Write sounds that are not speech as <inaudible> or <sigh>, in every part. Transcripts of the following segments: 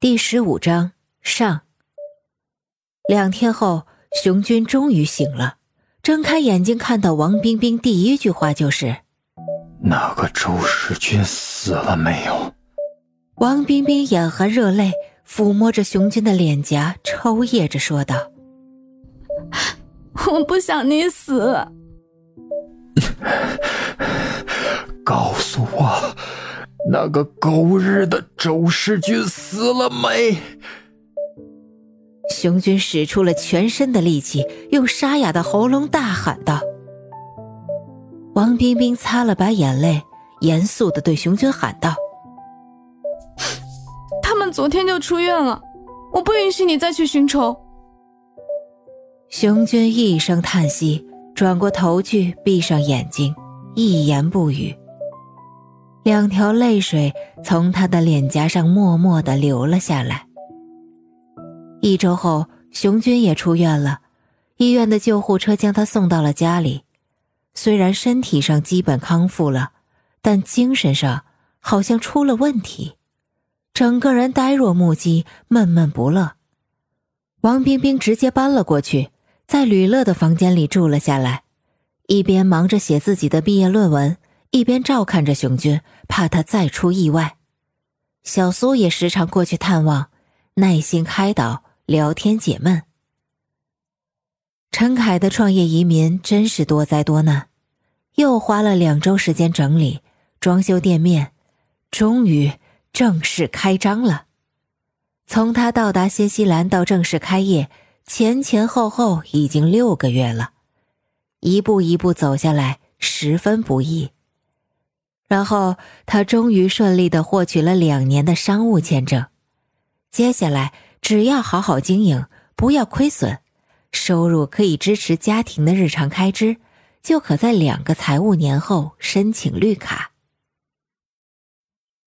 第十五章上。两天后，熊军终于醒了，睁开眼睛看到王冰冰，第一句话就是：“那个周世军死了没有？”王冰冰眼含热泪，抚摸着熊军的脸颊，抽噎着说道：“我不想你死。<laughs> 告诉我。”那个狗日的周世军死了没？熊军使出了全身的力气，用沙哑的喉咙大喊道：“王冰冰擦了把眼泪，严肃的对熊军喊道：‘ <laughs> 他们昨天就出院了，我不允许你再去寻仇。’”熊军一声叹息，转过头去，闭上眼睛，一言不语。两条泪水从他的脸颊上默默的流了下来。一周后，熊军也出院了，医院的救护车将他送到了家里。虽然身体上基本康复了，但精神上好像出了问题，整个人呆若木鸡，闷闷不乐。王冰冰直接搬了过去，在吕乐的房间里住了下来，一边忙着写自己的毕业论文。一边照看着熊军，怕他再出意外。小苏也时常过去探望，耐心开导，聊天解闷。陈凯的创业移民真是多灾多难，又花了两周时间整理装修店面，终于正式开张了。从他到达新西兰到正式开业，前前后后已经六个月了，一步一步走下来，十分不易。然后他终于顺利的获取了两年的商务签证，接下来只要好好经营，不要亏损，收入可以支持家庭的日常开支，就可在两个财务年后申请绿卡。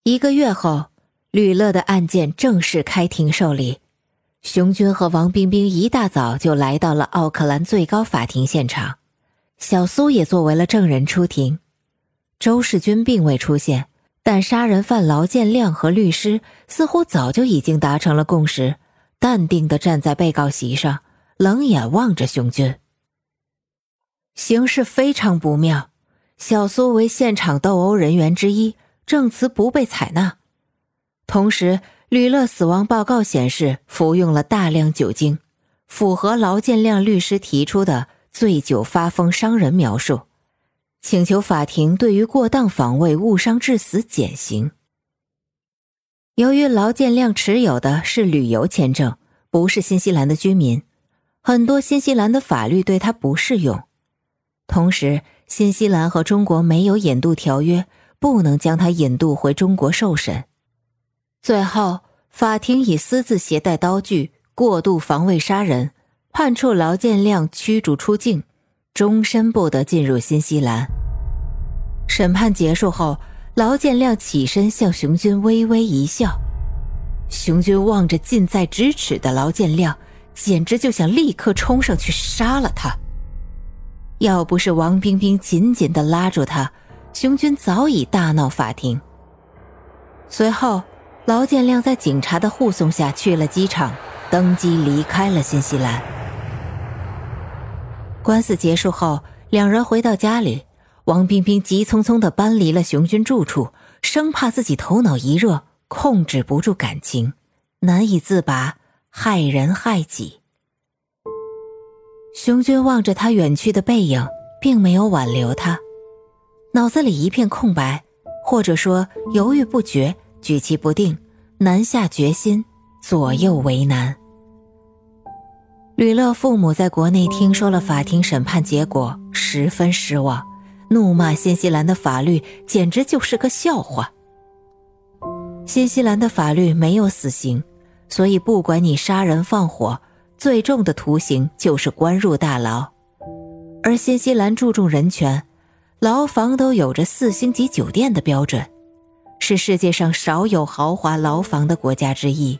一个月后，吕乐的案件正式开庭受理，熊军和王冰冰一大早就来到了奥克兰最高法庭现场，小苏也作为了证人出庭。周世军并未出现，但杀人犯劳建亮和律师似乎早就已经达成了共识，淡定的站在被告席上，冷眼望着熊军。形势非常不妙，小苏为现场斗殴人员之一，证词不被采纳。同时，吕乐死亡报告显示服用了大量酒精，符合劳建亮律师提出的醉酒发疯伤人描述。请求法庭对于过当防卫误伤致死减刑。由于劳建亮持有的是旅游签证，不是新西兰的居民，很多新西兰的法律对他不适用。同时，新西兰和中国没有引渡条约，不能将他引渡回中国受审。最后，法庭以私自携带刀具、过度防卫杀人，判处劳建亮驱逐出境。终身不得进入新西兰。审判结束后，劳建亮起身向熊军微微一笑。熊军望着近在咫尺的劳建亮，简直就想立刻冲上去杀了他。要不是王冰冰紧紧的拉住他，熊军早已大闹法庭。随后，劳建亮在警察的护送下去了机场，登机离开了新西兰。官司结束后，两人回到家里。王冰冰急匆匆的搬离了熊军住处，生怕自己头脑一热，控制不住感情，难以自拔，害人害己。熊军望着他远去的背影，并没有挽留他，脑子里一片空白，或者说犹豫不决，举棋不定，难下决心，左右为难。吕乐父母在国内听说了法庭审判结果，十分失望，怒骂新西兰的法律简直就是个笑话。新西兰的法律没有死刑，所以不管你杀人放火，最重的徒刑就是关入大牢。而新西兰注重人权，牢房都有着四星级酒店的标准，是世界上少有豪华牢房的国家之一。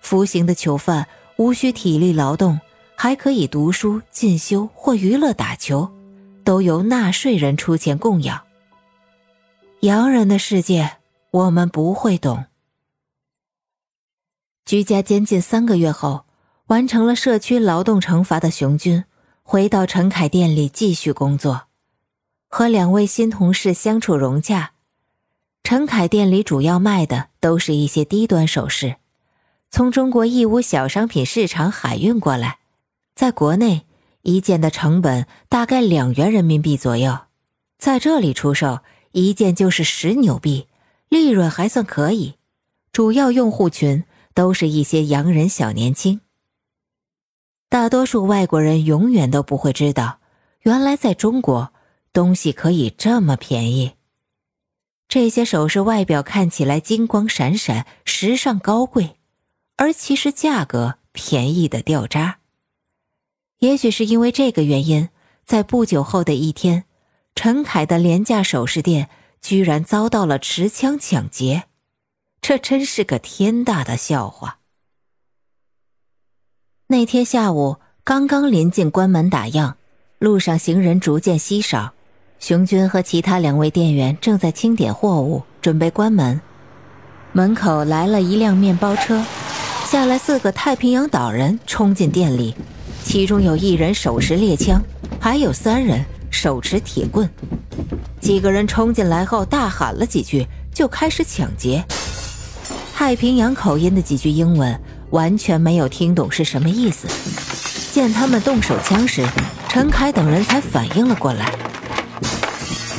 服刑的囚犯。无需体力劳动，还可以读书、进修或娱乐、打球，都由纳税人出钱供养。洋人的世界，我们不会懂。居家监禁三个月后，完成了社区劳动惩罚的熊军，回到陈凯店里继续工作，和两位新同事相处融洽。陈凯店里主要卖的都是一些低端首饰，从中国义乌小商品市场海运过来，在国内一件的成本大概两元人民币左右，在这里出售一件就是十纽币，利润还算可以。主要用户群。都是一些洋人小年轻。大多数外国人永远都不会知道，原来在中国东西可以这么便宜。这些首饰外表看起来金光闪闪、时尚高贵，而其实价格便宜的掉渣。也许是因为这个原因，在不久后的一天，陈凯的廉价首饰店居然遭到了持枪抢劫。这真是个天大的笑话。那天下午刚刚临近关门打烊，路上行人逐渐稀少，熊军和其他两位店员正在清点货物，准备关门。门口来了一辆面包车，下来四个太平洋岛人冲进店里，其中有一人手持猎枪，还有三人手持铁棍。几个人冲进来后大喊了几句，就开始抢劫。太平洋口音的几句英文完全没有听懂是什么意思。见他们动手枪时，陈凯等人才反应了过来。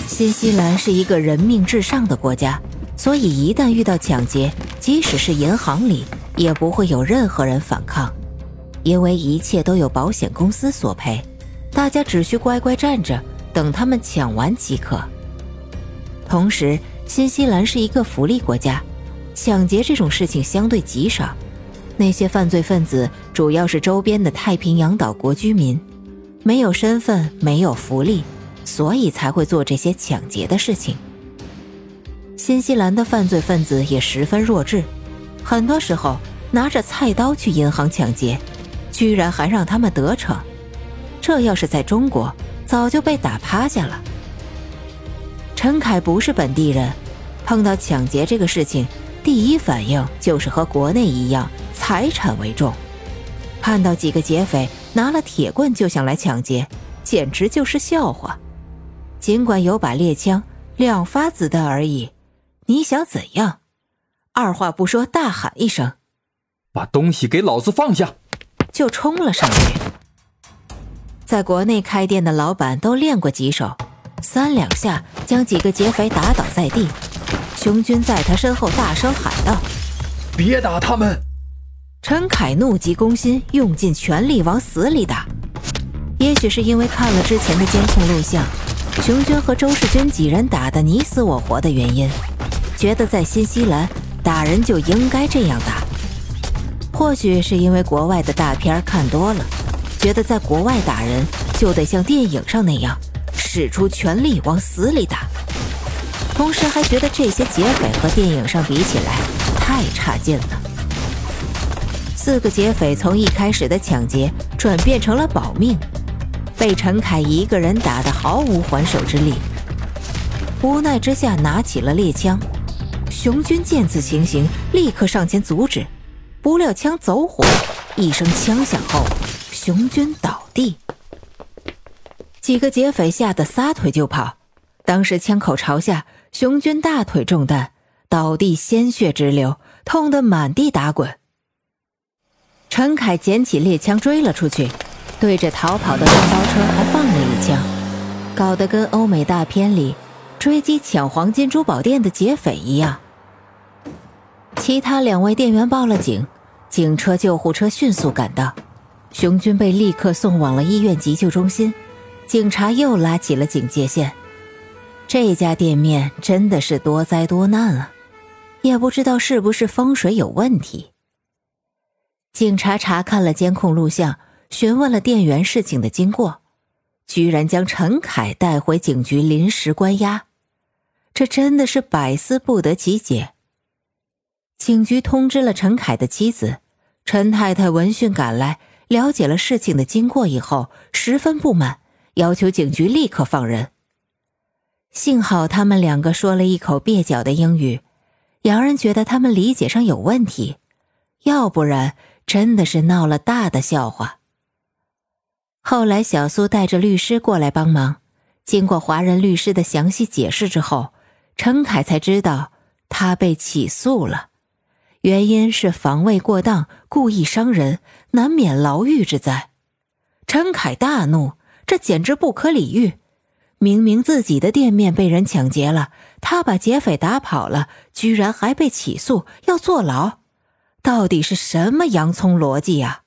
新西兰是一个人命至上的国家，所以一旦遇到抢劫，即使是银行里也不会有任何人反抗，因为一切都有保险公司索赔，大家只需乖乖站着等他们抢完即可。同时，新西兰是一个福利国家。抢劫这种事情相对极少，那些犯罪分子主要是周边的太平洋岛国居民，没有身份，没有福利，所以才会做这些抢劫的事情。新西兰的犯罪分子也十分弱智，很多时候拿着菜刀去银行抢劫，居然还让他们得逞。这要是在中国，早就被打趴下了。陈凯不是本地人，碰到抢劫这个事情。第一反应就是和国内一样，财产为重。看到几个劫匪拿了铁棍就想来抢劫，简直就是笑话。尽管有把猎枪，两发子弹而已，你想怎样？二话不说，大喊一声：“把东西给老子放下！”就冲了上去。在国内开店的老板都练过几手，三两下将几个劫匪打倒在地。熊军在他身后大声喊道：“别打他们！”陈凯怒急攻心，用尽全力往死里打。也许是因为看了之前的监控录像，熊军和周世军几人打得你死我活的原因，觉得在新西兰打人就应该这样打。或许是因为国外的大片看多了，觉得在国外打人就得像电影上那样，使出全力往死里打。同时还觉得这些劫匪和电影上比起来太差劲了。四个劫匪从一开始的抢劫转变成了保命，被陈凯一个人打得毫无还手之力。无奈之下，拿起了猎枪。熊军见此情形，立刻上前阻止，不料枪走火，一声枪响后，熊军倒地。几个劫匪吓得撒腿就跑，当时枪口朝下。熊军大腿中弹，倒地，鲜血直流，痛得满地打滚。陈凯捡起猎枪追了出去，对着逃跑的面包车还放了一枪，搞得跟欧美大片里追击抢黄金珠宝店的劫匪一样。其他两位店员报了警，警车、救护车迅速赶到，熊军被立刻送往了医院急救中心，警察又拉起了警戒线。这家店面真的是多灾多难啊，也不知道是不是风水有问题。警察查看了监控录像，询问了店员事情的经过，居然将陈凯带回警局临时关押，这真的是百思不得其解。警局通知了陈凯的妻子陈太太，闻讯赶来，了解了事情的经过以后，十分不满，要求警局立刻放人。幸好他们两个说了一口蹩脚的英语，洋人觉得他们理解上有问题，要不然真的是闹了大的笑话。后来，小苏带着律师过来帮忙，经过华人律师的详细解释之后，陈凯才知道他被起诉了，原因是防卫过当、故意伤人，难免牢狱之灾。陈凯大怒，这简直不可理喻！明明自己的店面被人抢劫了，他把劫匪打跑了，居然还被起诉要坐牢，到底是什么洋葱逻辑呀？